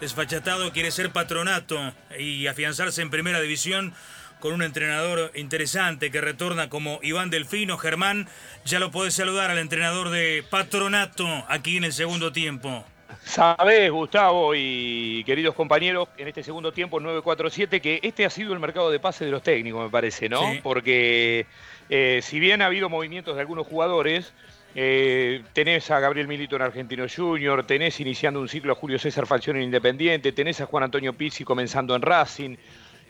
desfachatado, quiere ser patronato y afianzarse en primera división con un entrenador interesante que retorna como Iván Delfino. Germán, ya lo podés saludar al entrenador de patronato aquí en el segundo tiempo. Sabés, Gustavo y queridos compañeros, en este segundo tiempo 947, que este ha sido el mercado de pase de los técnicos, me parece, ¿no? Porque eh, si bien ha habido movimientos de algunos jugadores, eh, tenés a Gabriel Milito en Argentino Junior, tenés iniciando un ciclo a Julio César Falcione en Independiente, tenés a Juan Antonio Pizzi comenzando en Racing.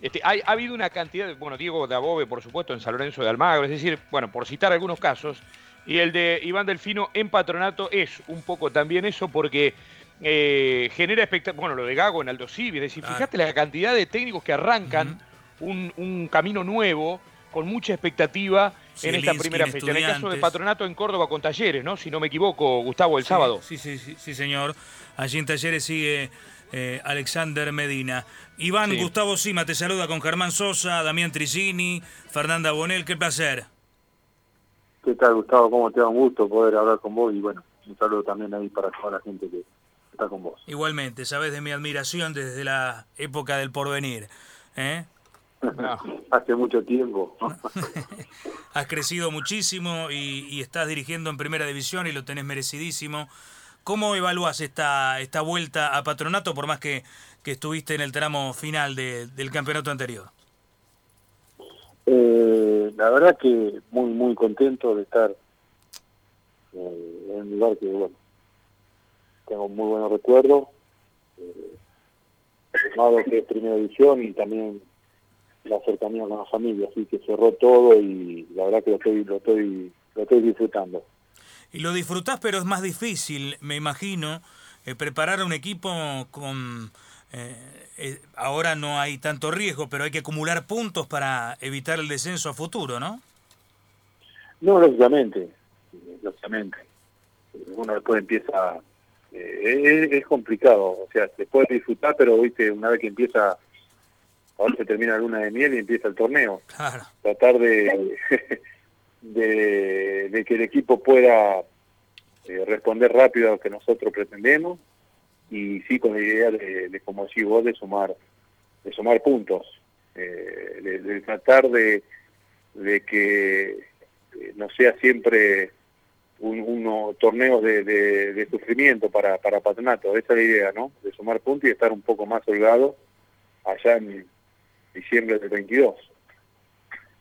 Este, ha habido una cantidad, de, bueno, Diego Dabove, por supuesto, en San Lorenzo de Almagro, es decir, bueno, por citar algunos casos, y el de Iván Delfino en patronato es un poco también eso porque eh, genera expectativa, bueno, lo de Gago en Aldo Civi, es decir, fíjate la cantidad de técnicos que arrancan un camino nuevo con mucha expectativa en esta primera fecha. En el caso de Patronato en Córdoba con Talleres, ¿no? Si no me equivoco, Gustavo, el sábado. Sí, sí, sí, sí, señor. Allí en Talleres sigue eh, Alexander Medina. Iván Gustavo Sima te saluda con Germán Sosa, Damián Tricini, Fernanda Bonel, qué placer. ¿Qué tal, Gustavo? ¿Cómo te da un gusto poder hablar con vos? Y bueno, un saludo también ahí para toda la gente que está con vos. Igualmente, sabes de mi admiración desde la época del porvenir. ¿eh? Hace mucho tiempo. Has crecido muchísimo y, estás dirigiendo en primera división y lo tenés merecidísimo. ¿Cómo evalúas esta, esta vuelta a patronato por más que, estuviste en el tramo final del campeonato anterior? Eh, la verdad que muy, muy contento de estar eh, en un lugar que, bueno, tengo muy buenos recuerdos. Eh, que es primera división y también la cercanía con la familia, así que cerró todo y la verdad que lo estoy, lo estoy, lo estoy disfrutando. Y lo disfrutás, pero es más difícil, me imagino, eh, preparar un equipo con... Eh, eh, ahora no hay tanto riesgo, pero hay que acumular puntos para evitar el descenso a futuro, ¿no? No, lógicamente, lógicamente. Uno después empieza... Es, es, complicado, o sea, se puede disfrutar, pero viste una vez que empieza ahora se termina la luna de miel y empieza el torneo. Tratar de, de, que el equipo pueda eh, responder rápido a lo que nosotros pretendemos y sí con la idea de, como decís vos, de sumar, de sumar puntos, eh, de, tratar de, de que eh, no sea siempre un, uno torneos de, de, sufrimiento para, para Patronato, esa es la idea, ¿no? De sumar puntos y estar un poco más holgado allá en, diciembre del 22.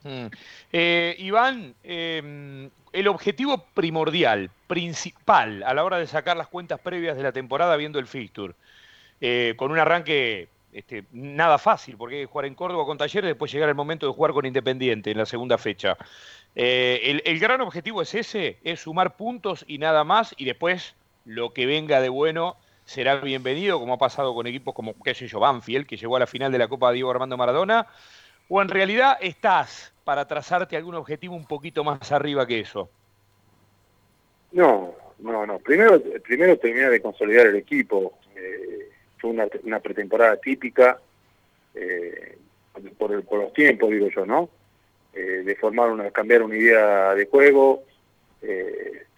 Mm. Eh, Iván, em, el objetivo primordial, principal, a la hora de sacar las cuentas previas de la temporada viendo el fixture, eh, con un arranque este, nada fácil, porque hay jugar en Córdoba con Talleres, después llegar el momento de jugar con Independiente en la segunda fecha. Eh, el, gran objetivo es ese, es sumar puntos y nada más, y después lo que venga de bueno será bienvenido, como ha pasado con equipos como, qué sé yo, Banfield, que llegó a la final de la Copa Diego Armando Maradona, o en realidad estás para trazarte algún objetivo un poquito más arriba que eso? No, no, no. Primero, primero terminar de consolidar el equipo. Eh, fue una, pretemporada típica, eh, por, los tiempos, digo yo, ¿no? Eh, de formar una, cambiar una idea de juego,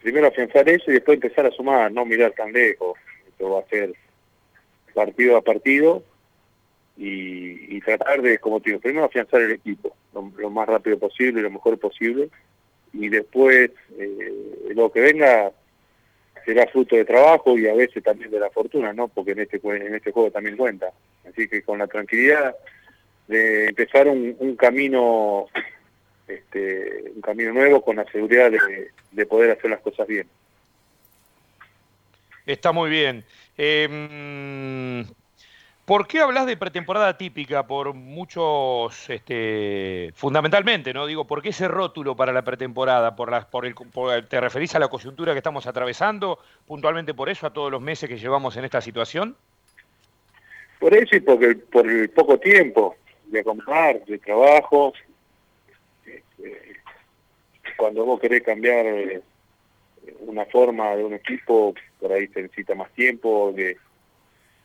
primero afianzar eso y después empezar a sumar, no mirar tan lejos va a ser partido a partido y, tratar de, como te digo, primero afianzar el equipo lo, más rápido posible, lo mejor posible, y después eh, lo que venga será fruto de trabajo y a veces también de la fortuna, ¿no? Porque en este en este juego también cuenta. Así que con la tranquilidad de empezar un, camino este, un camino nuevo con la seguridad de poder hacer las cosas bien. Está muy bien. Em, ¿Por qué hablas de pretemporada típica? Por muchos, este, fundamentalmente, ¿no? Digo, ¿por qué ese rótulo para la pretemporada? ¿Por las, por el, ¿Te referís a la coyuntura que estamos atravesando? ¿Puntualmente por eso, a todos los meses que llevamos en esta situación? Por eso y porque, por el poco tiempo de comprar, de trabajo. Este, cuando vos querés cambiar eh, una forma de un equipo, por ahí se necesita más tiempo, que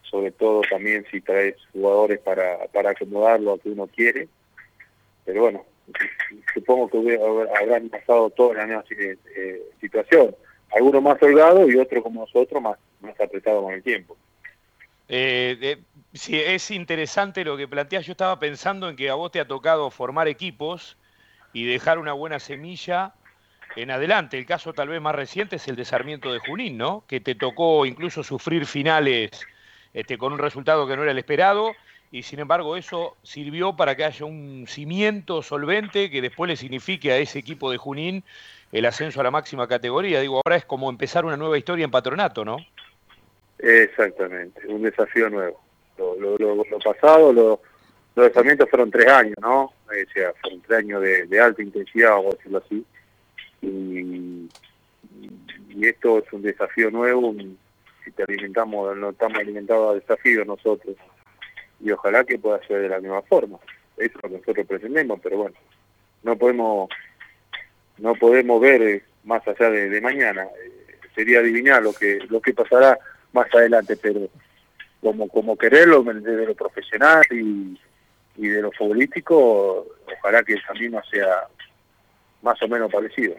sobre todo también si traes jugadores para, para acomodarlo a que uno quiere. Pero bueno, supongo que habrán pasado toda la misma eh, situación. Algunos más holgados y otros como nosotros más, más apretados con el tiempo. Eh, sí, es interesante lo que planteas. Yo estaba pensando en que a vos te ha tocado formar equipos y dejar una buena semilla en adelante. El caso tal vez más reciente es el desarmiento de Junín, ¿no? Que te tocó incluso sufrir finales este, con un resultado que no era el esperado y sin embargo eso sirvió para que haya un cimiento solvente que después le signifique a ese equipo de Junín el ascenso a la máxima categoría. Digo, ahora es como empezar una nueva historia en patronato, ¿no? Exactamente, un desafío nuevo. Lo, pasado, los desarmientos fueron tres años, ¿no? O sea, fueron tres años de, alta intensidad, vamos decirlo así. Y, esto es un desafío nuevo, si te alimentamos, no estamos alimentados a desafíos nosotros y ojalá que pueda ser de la misma forma. Eso es lo que nosotros pretendemos, pero bueno, no podemos no podemos ver eh, más allá de, mañana. Eh, sería adivinar lo que lo que pasará más adelante, pero como como quererlo desde lo profesional y, y de lo futbolístico, ojalá que el camino sea más o menos parecido.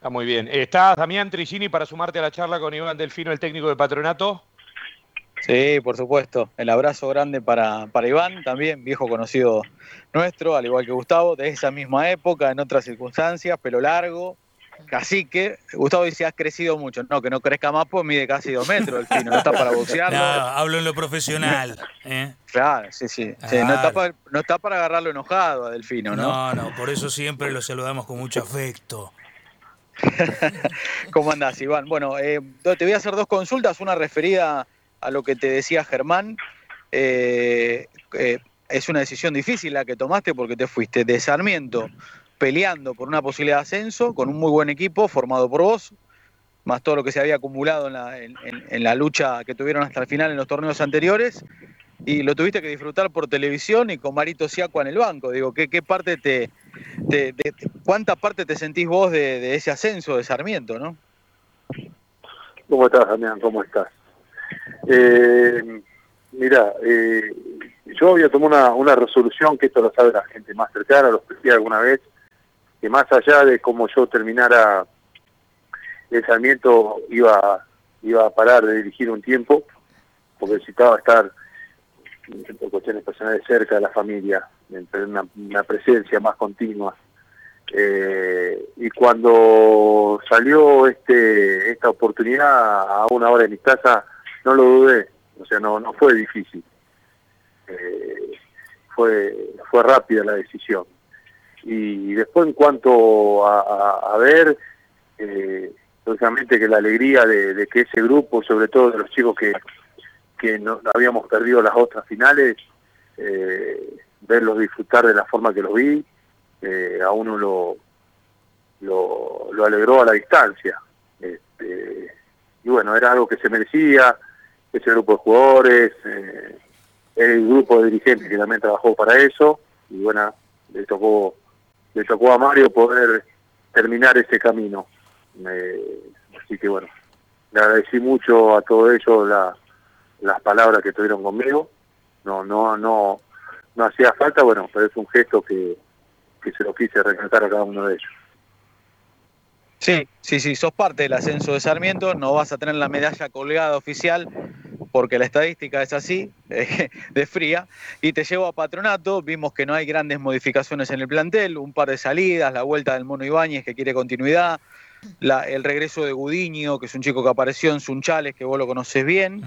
Está muy bien. ¿Estás, Damián Trigini, para sumarte a la charla con Iván Delfino, el técnico de Patronato? Sí, por supuesto. El abrazo grande para, para Iván, también viejo conocido nuestro, al igual que Gustavo, de esa misma época, en otras circunstancias, pelo largo, cacique. Gustavo dice, has crecido mucho. No, que no crezca más, pues mide casi dos metros el fino, no está para boxearlo. No, hablo en lo profesional. ¿eh? Claro, sí, sí. no, está para, no, está para, agarrarlo enojado a Delfino, ¿no? No, no, por eso siempre lo saludamos con mucho afecto. ¿Cómo andás, Iván? Bueno, eh, te voy a hacer dos consultas, una referida a lo que te decía Germán, eh, eh, es una decisión difícil la que tomaste porque te fuiste de Sarmiento peleando por una posibilidad de ascenso con un muy buen equipo formado por vos, más todo lo que se había acumulado en la, lucha que tuvieron hasta el final en los torneos anteriores, y lo tuviste que disfrutar por televisión y con Marito Siacua en el banco. Digo, ¿qué, qué parte te, ¿cuánta parte te sentís vos de, ese ascenso de Sarmiento, no? ¿Cómo estás, Damián? ¿Cómo estás? Eh, mira, eh, yo había tomado una, resolución, que esto lo sabe la gente más cercana, lo expliqué alguna vez, que más allá de cómo yo terminara el Sarmiento, iba, iba a parar de dirigir un tiempo, porque necesitaba estar por cuestiones personales cerca de la familia, tener una, presencia más continua. Eh, y cuando salió este esta oportunidad a una hora de mi casa, no lo dudé, o sea, no, no fue difícil. Eh, fue, fue rápida la decisión. Y después en cuanto a, ver, eh, lógicamente que la alegría de, que ese grupo, sobre todo de los chicos que, que no, habíamos perdido las otras finales, eh, verlos disfrutar de la forma que los vi, eh, a uno lo, lo, alegró a la distancia. Este, y bueno, era algo que se merecía, ese grupo de jugadores, eh, el grupo de dirigentes que también trabajó para eso, y bueno, le tocó, le tocó a Mario poder terminar ese camino. así que bueno, le agradecí mucho a todo ellos la, las palabras que tuvieron conmigo. No, no, no, no hacía falta, bueno, pero es un gesto que, que se lo quise rescatar a cada uno de ellos. Sí, sí, sí, sos parte del ascenso de Sarmiento, no vas a tener la medalla colgada oficial porque la estadística es así, de fría, y te llevo a patronato, vimos que no hay grandes modificaciones en el plantel, un par de salidas, la vuelta del Mono Ibáñez que quiere continuidad, el regreso de Gudiño, que es un chico que apareció en Sunchales, que vos lo conoces bien.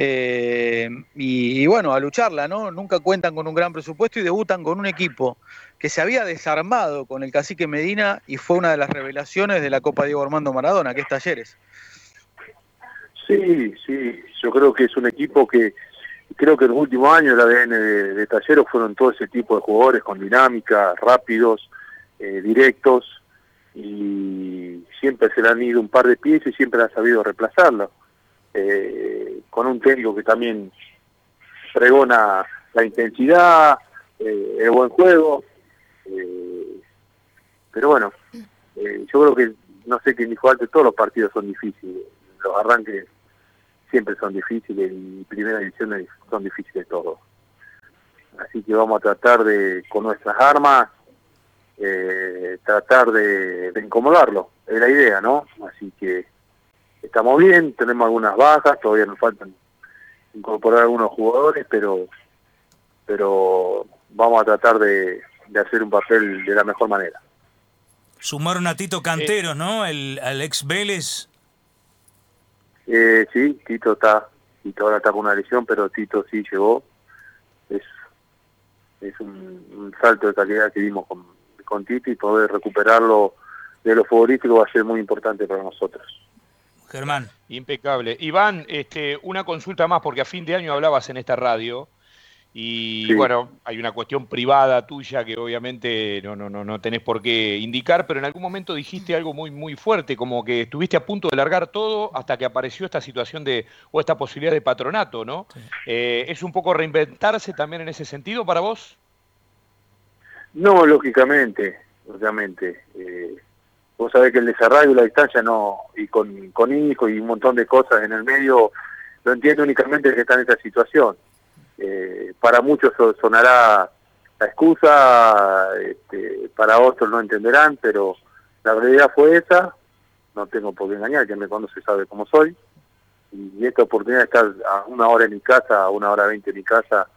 Eh, y, bueno, a lucharla, ¿no? Nunca cuentan con un gran presupuesto y debutan con un equipo que se había desarmado con el cacique Medina y fue una de las revelaciones de la Copa Diego Armando Maradona, que es Talleres. Sí, sí, yo creo que es un equipo que creo que en los últimos años el ADN de, Talleres fueron todo ese tipo de jugadores con dinámica, rápidos, eh, directos y siempre se le han ido un par de pies y siempre han sabido reemplazarlo. Eh, con un técnico que también pregona la intensidad, eh, el buen juego. Eh, pero bueno, yo creo que, no sé quién dijo antes, todos los partidos son difíciles. Los arranques siempre son difíciles y primera edición son difíciles todos. Así que vamos a tratar de, con nuestras armas, tratar de, de incomodarlo. Es la idea, ¿no? Así que estamos bien, tenemos algunas bajas, todavía nos faltan incorporar algunos jugadores, pero pero vamos a tratar de, hacer un papel de la mejor manera. Sumaron a Tito Canteros, ¿no? El, al ex Vélez. Eh, sí, Tito está, Tito ahora está con una lesión, pero Tito sí llegó. Es, es un, salto de calidad que dimos con, con Tito y poder recuperarlo de lo futbolístico va a ser muy importante para nosotros. Germán. Impecable. Iván, este, una consulta más, porque a fin de año hablabas en esta radio y bueno, hay una cuestión privada tuya que obviamente no, no, no, no tenés por qué indicar, pero en algún momento dijiste algo muy, muy fuerte, como que estuviste a punto de largar todo hasta que apareció esta situación de, o esta posibilidad de patronato, ¿no? Eh, ¿Es un poco reinventarse también en ese sentido para vos? No, lógicamente, lógicamente. Eh, vos sabés que el desarrollo y la distancia no, y con, con hijos y un montón de cosas en el medio, lo entiendo únicamente que está en esta situación. Eh, para muchos sonará la excusa, este, para otros no entenderán, pero la realidad fue esa, no tengo por qué engañar, quien me conoce sabe cómo soy, y esta oportunidad de estar a una hora en mi casa, a una hora veinte en mi casa,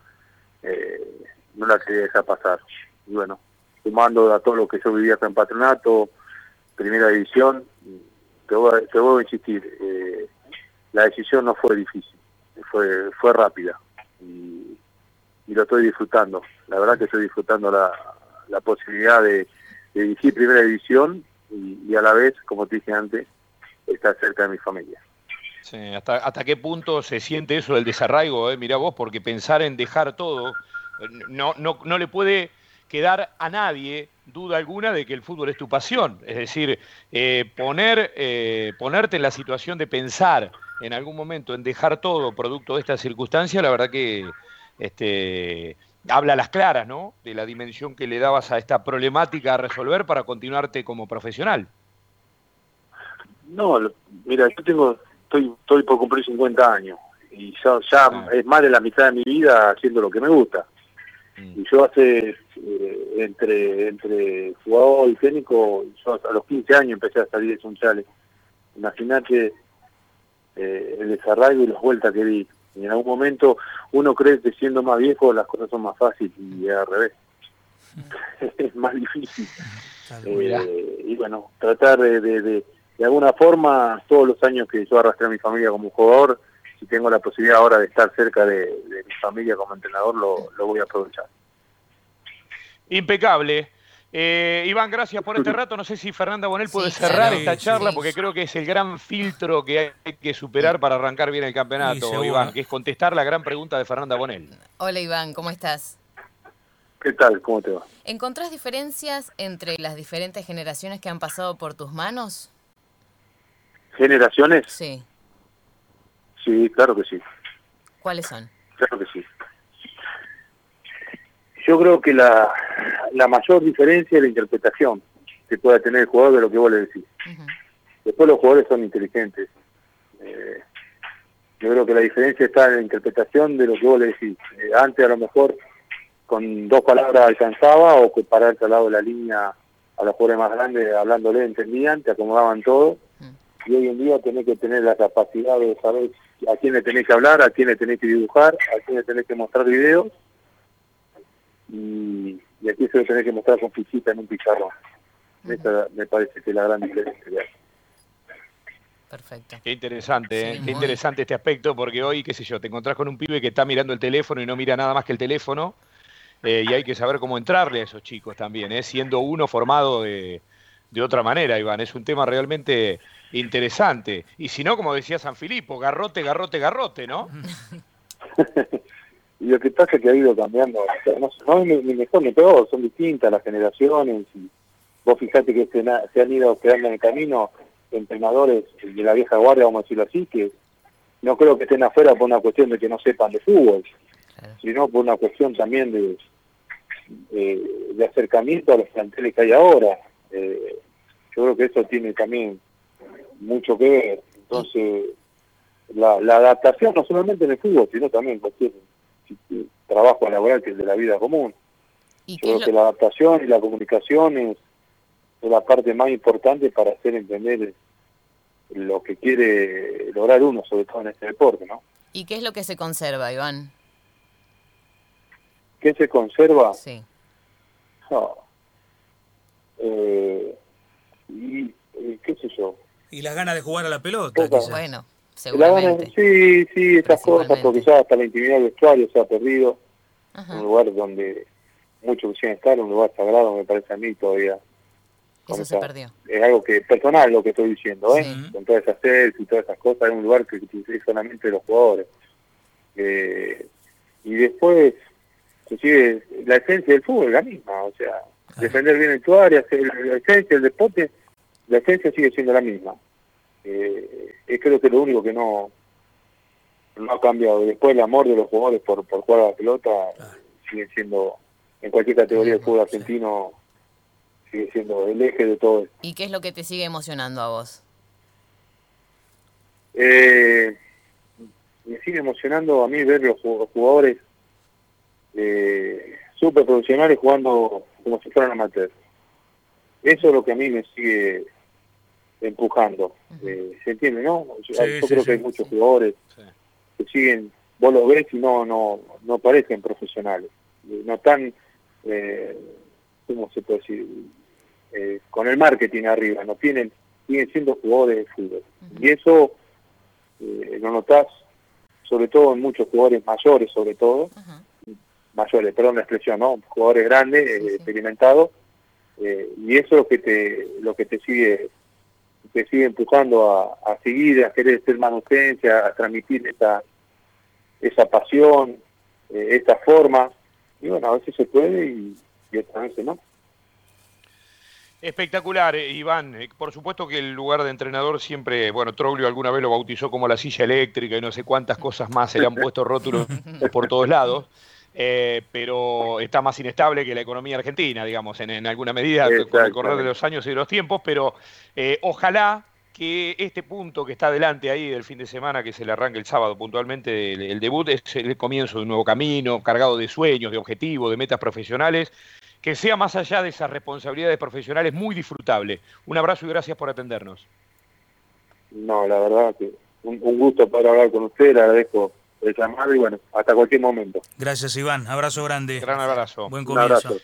eh, no la quería dejar pasar. Y bueno, sumando a todo lo que yo vivía acá en Patronato, primera división, te voy a, te voy a insistir, eh, la decisión no fue difícil, fue, fue rápida y, lo estoy disfrutando. La verdad que estoy disfrutando la, la posibilidad de, dirigir primera división y, a la vez, como te dije antes, estar cerca de mi familia. Sí, ¿hasta, ¿Hasta qué punto se siente eso del desarraigo? Eh? Mirá vos, porque pensar en dejar todo no, no, no le puede quedar a nadie duda alguna de que el fútbol es tu pasión. Es decir, eh, poner, eh, ponerte en la situación de pensar en algún momento en dejar todo producto de esta circunstancia, la verdad que este, habla a las claras, ¿no? De la dimensión que le dabas a esta problemática a resolver para continuarte como profesional. No, mira, yo tengo, estoy, estoy por cumplir 50 años y ya, ya ah. es más de la mitad de mi vida haciendo lo que me gusta. Mm. Y yo hace, eh, entre entre jugador y técnico, yo a los 15 años empecé a salir de Sunchales. Imagínate eh, el desarraigo y las vueltas que di. Y en algún momento uno cree que siendo más viejo las cosas son más fáciles y al revés. es más difícil. Eh, y bueno, tratar de, de, de, alguna forma, todos los años que yo arrastré a mi familia como jugador, si tengo la posibilidad ahora de estar cerca de, mi familia como entrenador, lo, lo voy a aprovechar. Impecable. Eh, Iván, gracias por este rato. No sé si Fernanda Bonel puede cerrar esta charla porque creo que es el gran filtro que hay que superar para arrancar bien el campeonato, Iván, que es contestar la gran pregunta de Fernanda Bonel. Hola Iván, ¿cómo estás? ¿Qué tal? ¿Cómo te va? ¿Encontrás diferencias entre las diferentes generaciones que han pasado por tus manos? ¿Generaciones? Sí. Sí, claro que sí. ¿Cuáles son? Claro que sí. Yo creo que la, la mayor diferencia es la interpretación que pueda tener el jugador de lo que vos le decís. Después los jugadores son inteligentes. Eh, yo creo que la diferencia está en la interpretación de lo que vos le decís. Eh, antes a lo mejor con dos palabras alcanzaba o que pararte al lado de la línea a los jugadores más grandes hablándole entendían, te acomodaban todo. Y hoy en día tenés que tener la capacidad de saber a quién le tenés que hablar, a quién le tenés que dibujar, a quién le tenés que mostrar videos y, aquí se lo tenés que mostrar con fichita en un pizarrón. Esa me parece que es la gran diferencia. Perfecto. Qué interesante, ¿eh? qué interesante este aspecto, porque hoy, qué sé yo, te encontrás con un pibe que está mirando el teléfono y no mira nada más que el teléfono, eh, y hay que saber cómo entrarle a esos chicos también, ¿eh? siendo uno formado de, de otra manera, Iván. Es un tema realmente interesante. Y si no, como decía San Filipo, garrote, garrote, garrote, ¿no? Y lo que pasa es que ha ido cambiando, no, es ni, mejor ni peor, son distintas las generaciones. Y vos fijate que se, han ido quedando en el camino entrenadores de la vieja guardia, vamos a decirlo así, que no creo que estén afuera por una cuestión de que no sepan de fútbol, sino por una cuestión también de, de, acercamiento a los planteles que hay ahora. Eh, yo creo que eso tiene también mucho que ver. Entonces, la, la adaptación no solamente en el fútbol, sino también en cualquier trabajo laboral que es de la vida común. ¿Y Yo creo que la adaptación y la comunicación es, la parte más importante para hacer entender lo que quiere lograr uno, sobre todo en este deporte, ¿no? ¿Y qué es lo que se conserva, Iván? ¿Qué se conserva? Sí. Eh, y, qué sé yo. Y las ganas de jugar a la pelota. Bueno, seguramente. sí, sí, esas cosas, porque ya hasta la intimidad del vestuario se ha perdido. Un lugar donde muchos quisieran estar, un lugar sagrado, me parece a mí todavía. Eso se perdió. Es algo que personal lo que estoy diciendo, ¿eh? Con todas esas sedes y todas esas cosas, es un lugar que, es solamente de los jugadores. Eh, y después, inclusive, la esencia del fútbol es la misma, o sea, defender bien en tu área, la esencia del deporte, la esencia sigue siendo la misma. Eh, es creo que lo único que no no ha cambiado. Después el amor de los jugadores por, por jugar a la pelota sigue siendo, en cualquier categoría del fútbol argentino, sigue siendo el eje de todo esto. ¿Y qué es lo que te sigue emocionando a vos? Eh, me sigue emocionando a mí ver los jugadores eh, súper profesionales jugando como si fueran amateurs. Eso es lo que a mí me sigue empujando. Eh, ¿Se entiende, no? Yo, creo que hay muchos jugadores que siguen, vos los ves y no, no, no parecen profesionales. No están, eh, ¿cómo se puede decir? Eh, con el marketing arriba, no tienen, siguen siendo jugadores de fútbol. Y eso eh, lo notás sobre todo en muchos jugadores mayores, sobre todo, mayores, perdón la expresión, ¿no? Jugadores grandes, eh, experimentados, eh, y eso es lo que te, lo que te sigue te sigue empujando a, seguir, a querer ser manutencia, a transmitir esa, esa pasión, esta forma, y bueno, a veces se puede y, y otras veces no. Espectacular, eh, Iván. Eh, por supuesto que el lugar de entrenador siempre, bueno, Troglio alguna vez lo bautizó como la silla eléctrica y no sé cuántas cosas más se le han puesto rótulos por todos lados, eh, pero está más inestable que la economía argentina, digamos, en, alguna medida, con el correr de los años y de los tiempos, pero ojalá que este punto que está adelante ahí del fin de semana, que se le arranque el sábado puntualmente, el debut, es el comienzo de un nuevo camino, cargado de sueños, de objetivos, de metas profesionales que sea más allá de esas responsabilidades profesionales muy disfrutable. Un abrazo y gracias por atendernos. No, la verdad que un, gusto poder hablar con usted, le agradezco el llamado y bueno, hasta cualquier momento. Gracias Iván, abrazo grande. Gran abrazo. Buen comienzo.